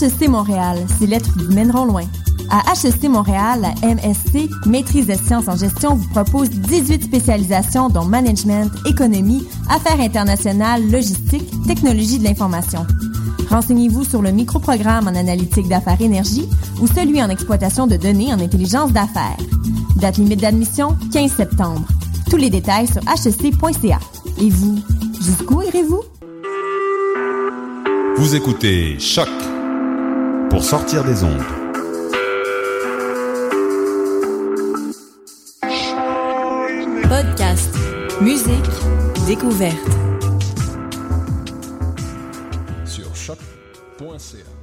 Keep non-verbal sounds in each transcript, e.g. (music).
HEC Montréal, ces lettres vous mèneront loin. À HEC Montréal, la MSC, Maîtrise des sciences en gestion, vous propose 18 spécialisations dont management, économie, affaires internationales, logistique, technologie de l'information. Renseignez-vous sur le microprogramme en analytique d'affaires énergie ou celui en exploitation de données en intelligence d'affaires. Date limite d'admission, 15 septembre. Tous les détails sur hec.ca. Et vous, jusqu'où irez-vous? Vous écoutez Choc pour sortir des ondes. Podcast, musique, découverte. Sur choc.ca.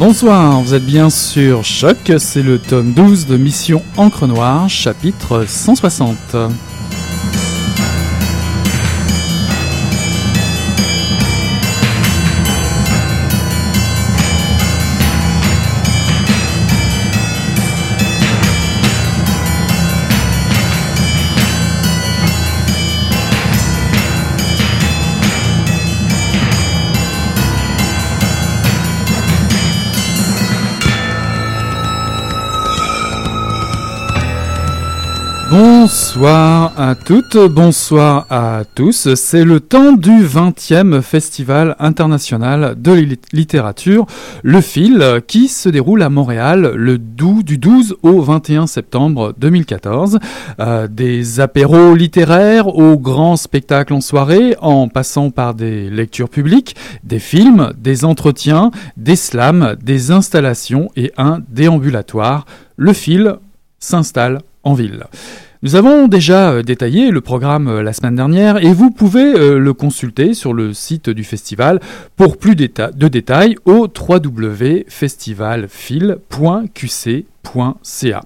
Bonsoir, vous êtes bien sur Choc, c'est le tome 12 de Mission Encre Noire, chapitre 160. Bonsoir à toutes, bonsoir à tous. C'est le temps du 20e Festival international de littérature, Le Fil, qui se déroule à Montréal le du 12 au 21 septembre 2014. Euh, des apéros littéraires aux grands spectacles en soirée, en passant par des lectures publiques, des films, des entretiens, des slams, des installations et un déambulatoire. Le Fil s'installe en ville. Nous avons déjà euh, détaillé le programme euh, la semaine dernière et vous pouvez euh, le consulter sur le site du festival pour plus de détails au www.festivalfil.qc.ca.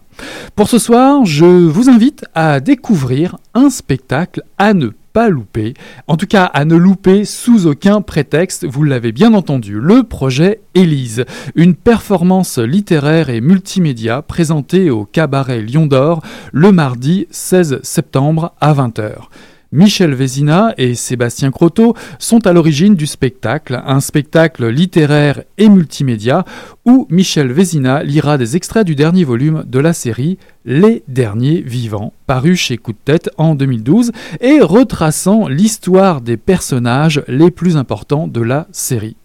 Pour ce soir, je vous invite à découvrir un spectacle à ne pas louper, en tout cas à ne louper sous aucun prétexte, vous l'avez bien entendu, le projet Élise, une performance littéraire et multimédia présentée au cabaret Lion d'Or le mardi 16 septembre à 20h. Michel Vézina et Sébastien Croteau sont à l'origine du spectacle, un spectacle littéraire et multimédia où Michel Vézina lira des extraits du dernier volume de la série Les Derniers Vivants, paru chez Coup de tête en 2012 et retraçant l'histoire des personnages les plus importants de la série.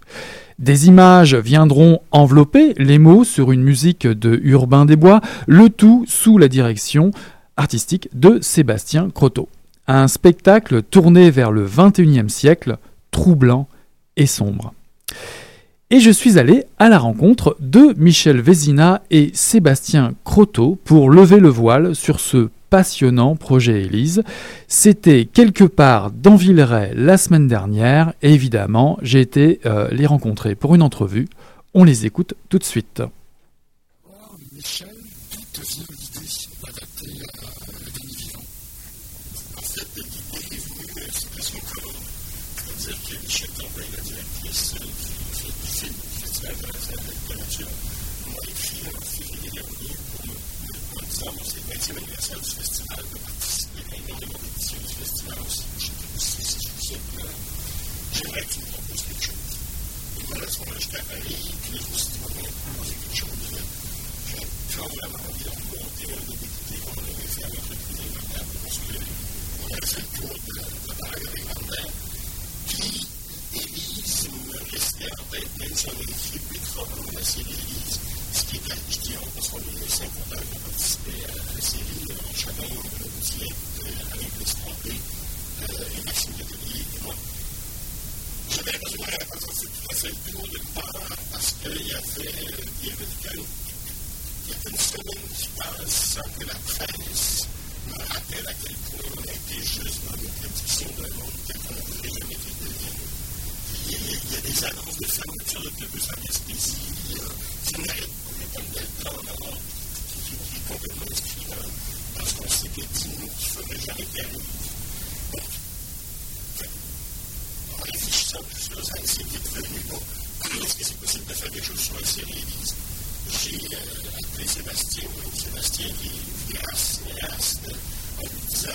Des images viendront envelopper les mots sur une musique de Urbain Desbois, le tout sous la direction artistique de Sébastien Croteau un spectacle tourné vers le XXIe siècle, troublant et sombre. Et je suis allé à la rencontre de Michel Vézina et Sébastien Croteau pour lever le voile sur ce passionnant projet Élise. C'était quelque part dans Villeray la semaine dernière et évidemment j'ai été euh, les rencontrer pour une entrevue. On les écoute tout de suite. simplement pas parce qu'il y avait, il y avait une semaine qui passe sans que la presse me rappelle à quel point on a été juste dans une prédiction d'un monde tel qu'on voulait jamais qu'il devienne. Il y, a, des annonces de fermeture de plus en Gaspésie qui n'arrêtent pas, les pommes d'Alta en qui, est complètement inscrit dans, ce qu'on s'était dit, qu'il ne faudrait jamais qu'elle. Est-ce que c'est possible de faire quelque chose sur la série J'ai euh, appelé Sébastien, Sébastien qui est cinéaste, en disant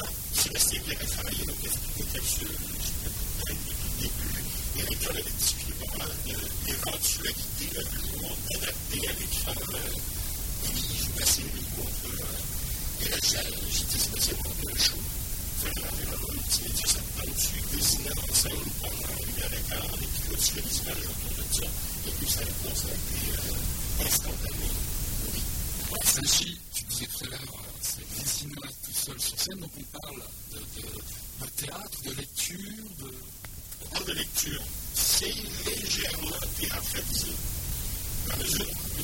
multimédia, ça te dessus, dessiner en scène pendant une heure et quart, et puis là tu fais des images autour de ça, et puis ça a été instantané. Oui. S'agit, tu disais tout à l'heure, c'est des cinémas tout seul sur scène, donc on parle de, de, de théâtre, de lecture, de de lecture, c'est légèrement théâtralisé. La mesure où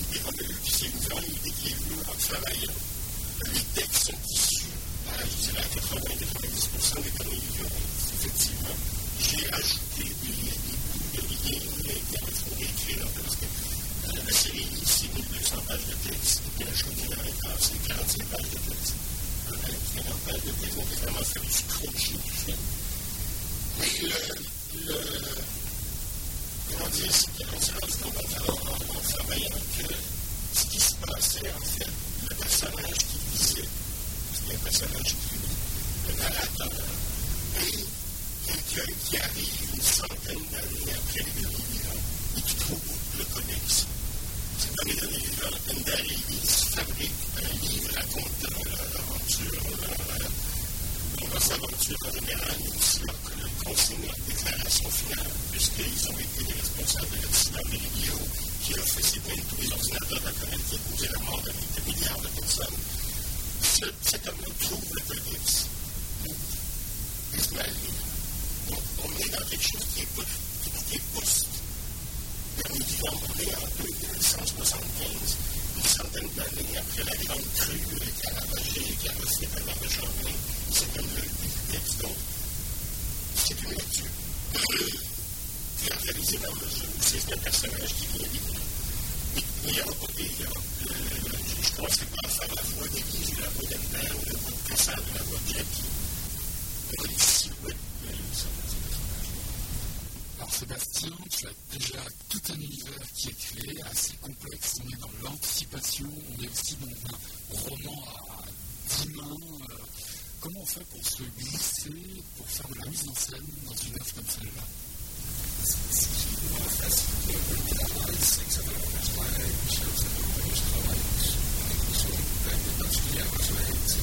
qui c'est une grande idée qui est venue en travaillant. Les textes sont issus, à, je dirais à 80-90% des comédies violentes. Effectivement, j'ai ajouté des, bouts de liens qui font écrire parce que la série, c'est 1200 pages de texte, la c'est 45 pages de texte. 40 pages de texte, on peut vraiment faire du scrunching du le, comment en travaillant que ce qui se passait, en fait, le personnage qui personnage le narrateur, et quelqu'un qui arrive une centaine d'années après les derniers vivants et qui trouve le codex. C'est dans les derniers vivants, peine d'arriver, il se fabrique un livre racontant leur aventure, leur, leur aventure en général, mais aussi leur consigner une déclaration finale, puisqu'ils ont été les responsables de l'accident de qui a fait s'éteindre tous les ordinateurs de la planète qui a causé la mort de milliards de personnes. Le codex, Ismaël Donc, on est dans quelque chose qui est, qui est post. Nous vivons, on est en 2175, une centaine d'années après la grande crue ravagé, qui a refait par la rejoindre. C'est comme le texte. C'est une lecture qui a réalisé dans le jeu. C'est un personnage qui vient vivre. Il y a côté, je ne commencerai pas à faire la voix d'Église ou la voix d'Albert ou la voix de Cassade ou la voix de Jackie. On est silhouette de ce personnage. Alors Sébastien, tu as déjà tout un univers qui est créé, assez complexe. On est dans l'anticipation, on est aussi dans un roman à dix mains. Euh, comment on fait pour se glisser, pour faire de la mise en scène dans une œuvre comme celle-là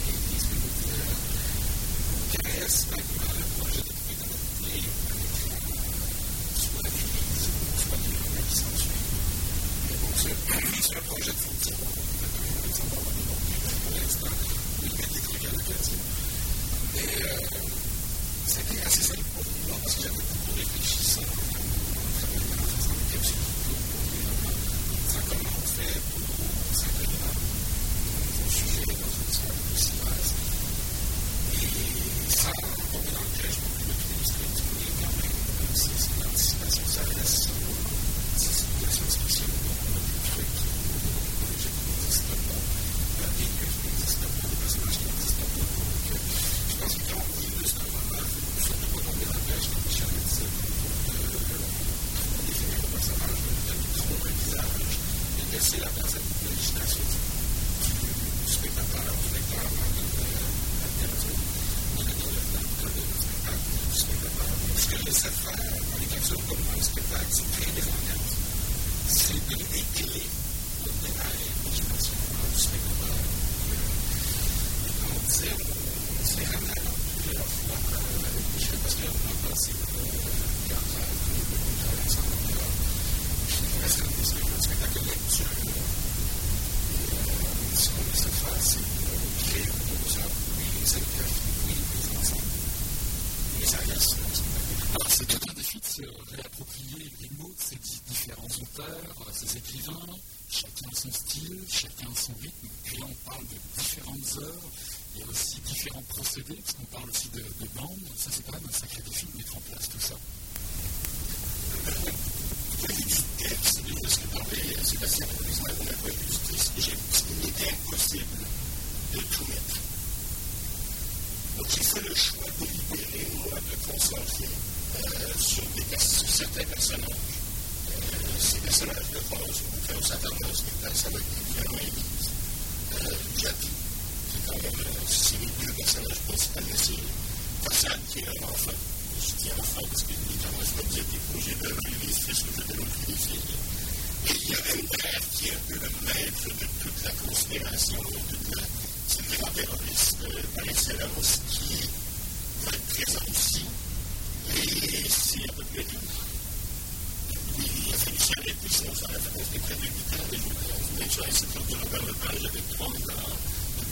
l'église communautaire qui reste maintenant le projet de trouver dans notre livre avec soit l'église, soit les gens qui s'en suivent. Mais bon, c'est un projet de fonctionnement, on a quand même un exemple dans le livre pour l'instant, où il met des trucs à l'occasion. Et euh, c'était assez simple pour moi parce que j'avais beaucoup réfléchi ça en travaillant en faisant des capsules pour ça comment on fait pour simplement un sujet dans une histoire aussi vaste. Et ça, on est dans le piège non plus de tout illustrer, mais quand même, c'est une anticipation, ça reste c'est une situation spéciale, donc on a des trucs, des objets qui n'existent pas, des lieux qui n'existent pas, des personnages qui n'existent pas. Je pense que quand on dit c'est un roman, il ne faut pas tomber dans le piège, comme Michel le disait, de définir le personnage, de donner trop un visage, et laisser la place à l'imagination du spectateur, du lecteur, dans la littérature, dans le cas de spectacle du spectateur. Ce que j'essaie de faire dans les capsules comme dans le spectacle, c'est créer des ambiances. C'est donner des clés, donner à l'imagination du spectateur. Et comme on disait, c'est ramené à plusieurs fois avec Michel, parce qu'on a passé quatre ans de travail ensemble. Je reste comme des spectacles de lecture. Et ce qu'on essaie de faire, c'est créer autour de ça, oui, les scénographies, oui, les ensembles. Mais ça reste un spectacle. Alors c'est tout un défi de se réapproprier les mots de ces différents auteurs, ces écrivains, chacun son style, chacun rythme. Et là on parle de différentes œuvres il y a aussi différents procédés, parce qu'on parle aussi de, je dis à la parce que évidemment, je des congés de l'université, ce que je donne au Et il y a qui est un peu le maître de toute la conspiration, de toute la, terroriste par excellence, qui va être présent ici. Et c'est à peu près tout. Il a fallu s'arrêter, sinon ça près de 8 mais je voulais déjà essayer de leur parler avec trois.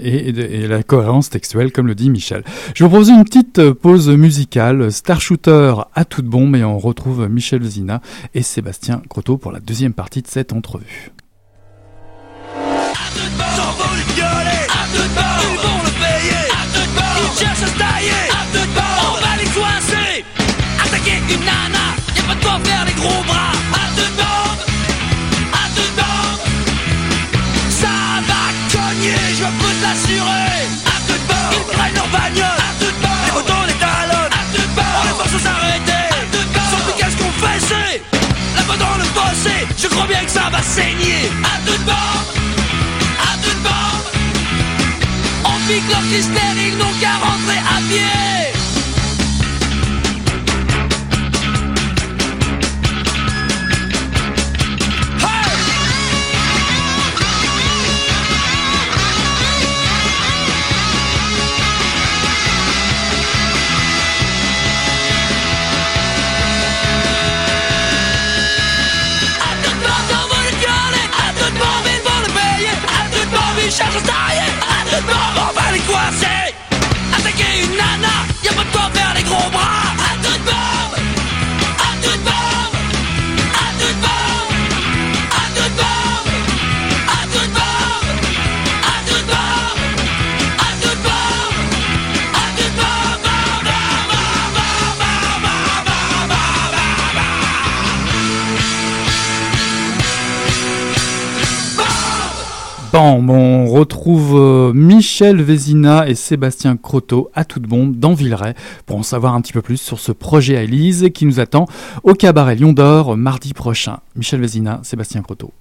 et, la cohérence textuelle, comme le dit Michel. Je vous propose une petite euh, pause musicale, Star Shooter à toute bombe, et on retrouve Michel Zina et Sébastien Croteau pour la deuxième partie de cette entrevue. Une nana Y'a pas de quoi faire les gros bras Je crois bien que ça va saigner. À deux bombes à toute bombe On pique leur qui stérile, donc à rentrer à pied euh, Michel Vézina et Sébastien Croteau à toute bombe dans Villeray pour en savoir un petit peu plus sur ce projet à Élise qui nous attend au cabaret Lion d'Or mardi prochain. Michel Vézina, Sébastien Croteau.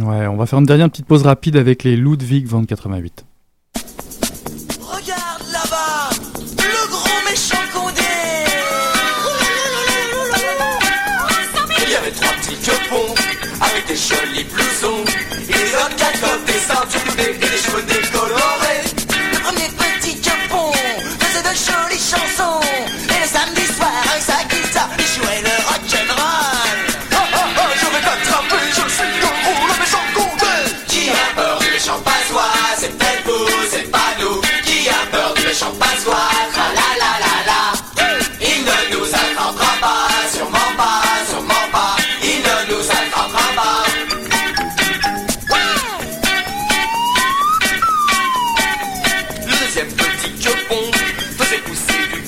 Ouais, on va faire une dernière petite pause rapide avec les Ludwig 2088.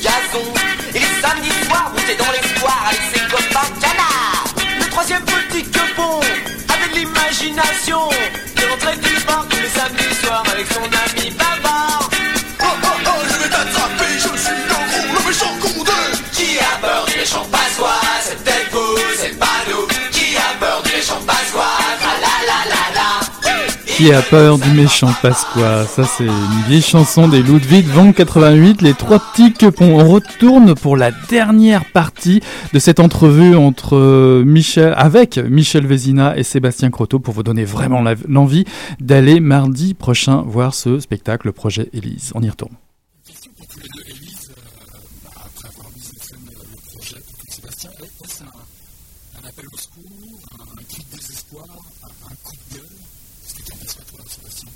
Gazon. Et les samedis soirs, routait dans l'espoir avec ses copains canards. Le troisième petit quepon avait de l'imagination. Il rentrait du bar tous les samedis soirs avec son ami Qui a peur du méchant Pasqua Ça, c'est une vieille chanson des Ludwig 2088, les trois petits quepons. On retourne pour la dernière partie de cette entrevue entre euh, Michel, avec Michel Vézina et Sébastien Croteau pour vous donner vraiment l'envie d'aller mardi prochain voir ce spectacle, le projet Élise. On y retourne. Question pour tous les deux. Élise, euh, bah, après avoir mis en scène euh, le projet pour tout Sébastien, est-ce un, un appel au secours, un, un cri de désespoir, un, un coup de gueule Qu'est-ce que tu en penses toi, Sébastien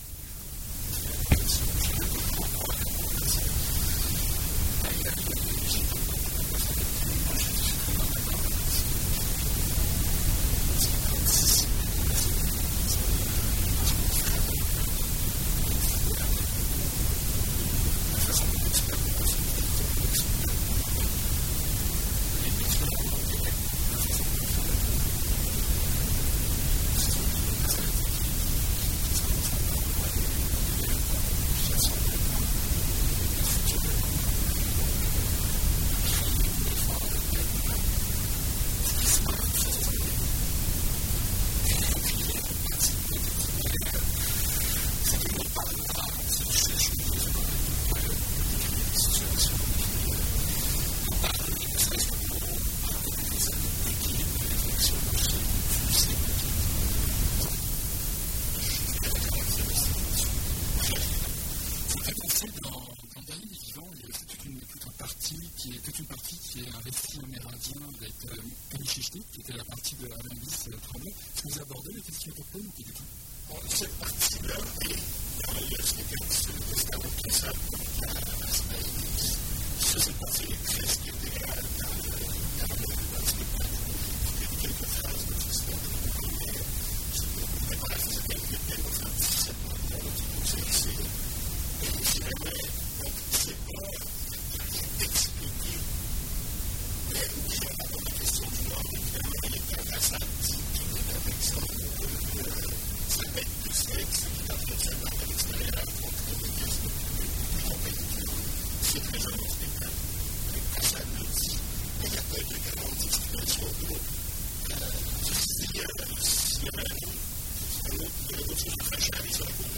Ça me fait penser dans, dans Dany les vivants, il y a aussi toute une, toute, un partie qui est, toute une partie qui est récit amérindien avec euh, Kanichichté, qui était la partie de Alain-Lys euh, Tremblay. Est-ce que vous abordez les questions autochtones ou pas du tout? Cette partie-là, oui. Dans les séquences de testament qui ça, ça s'est passé presque idéal dans le dans le spectacle. Il y a quelques phrases de l'histoire de l'Union, mais voilà, c'est quelques quelques phrases, c'est pas bon, c'est c'est et je dirais, donc, c'est pas d'expliquer, mais oui, on a la question du nom, évidemment, il est un hasard, qui est un exemple de ça va être du sexe, qui est en train de se battre à l'extérieur contre des questions plus compétitives. C'est très un bon spectacle, avec personne ne dit, mais il n'y a pas de grande discrimination de s'il y a s'il y a un autre qui est fragile sur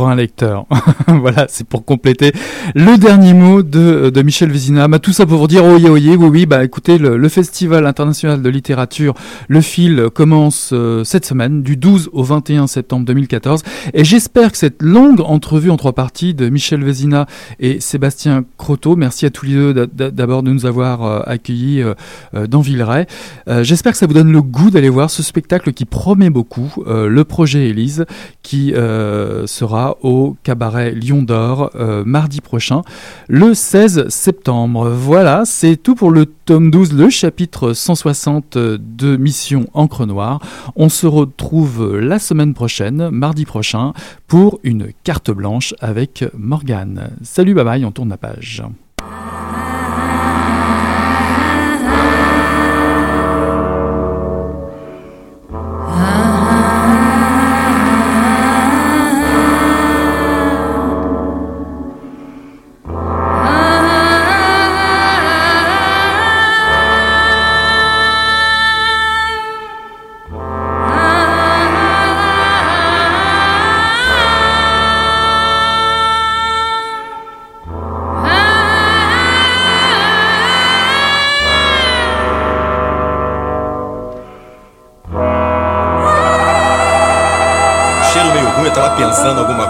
un lecteur. (laughs) voilà, c'est pour compléter le dernier mot de, de Michel Vézina. Bah, tout ça pour vous dire, oye, oye, oui, oui, bah écoutez, le, Festival international de littérature, le fil, commence euh, cette semaine, du 12 au 21 septembre 2014. Et j'espère que cette longue entrevue en trois parties de Michel Vézina et Sébastien Croteau, merci à tous les deux d'abord de nous avoir euh, accueillis euh, dans Villeray. J'espère que ça vous donne le goût d'aller voir ce spectacle qui promet beaucoup, le projet Élise, qui euh, au cabaret Lion d'Or euh, mardi prochain, le 16 septembre. Voilà, c'est tout pour le tome 12, le chapitre 160 de Mission Encre Noire. On se retrouve la semaine prochaine, mardi prochain, pour une carte blanche avec Morgane. Salut, bye bye, on tourne la page.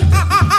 Mais (laughs)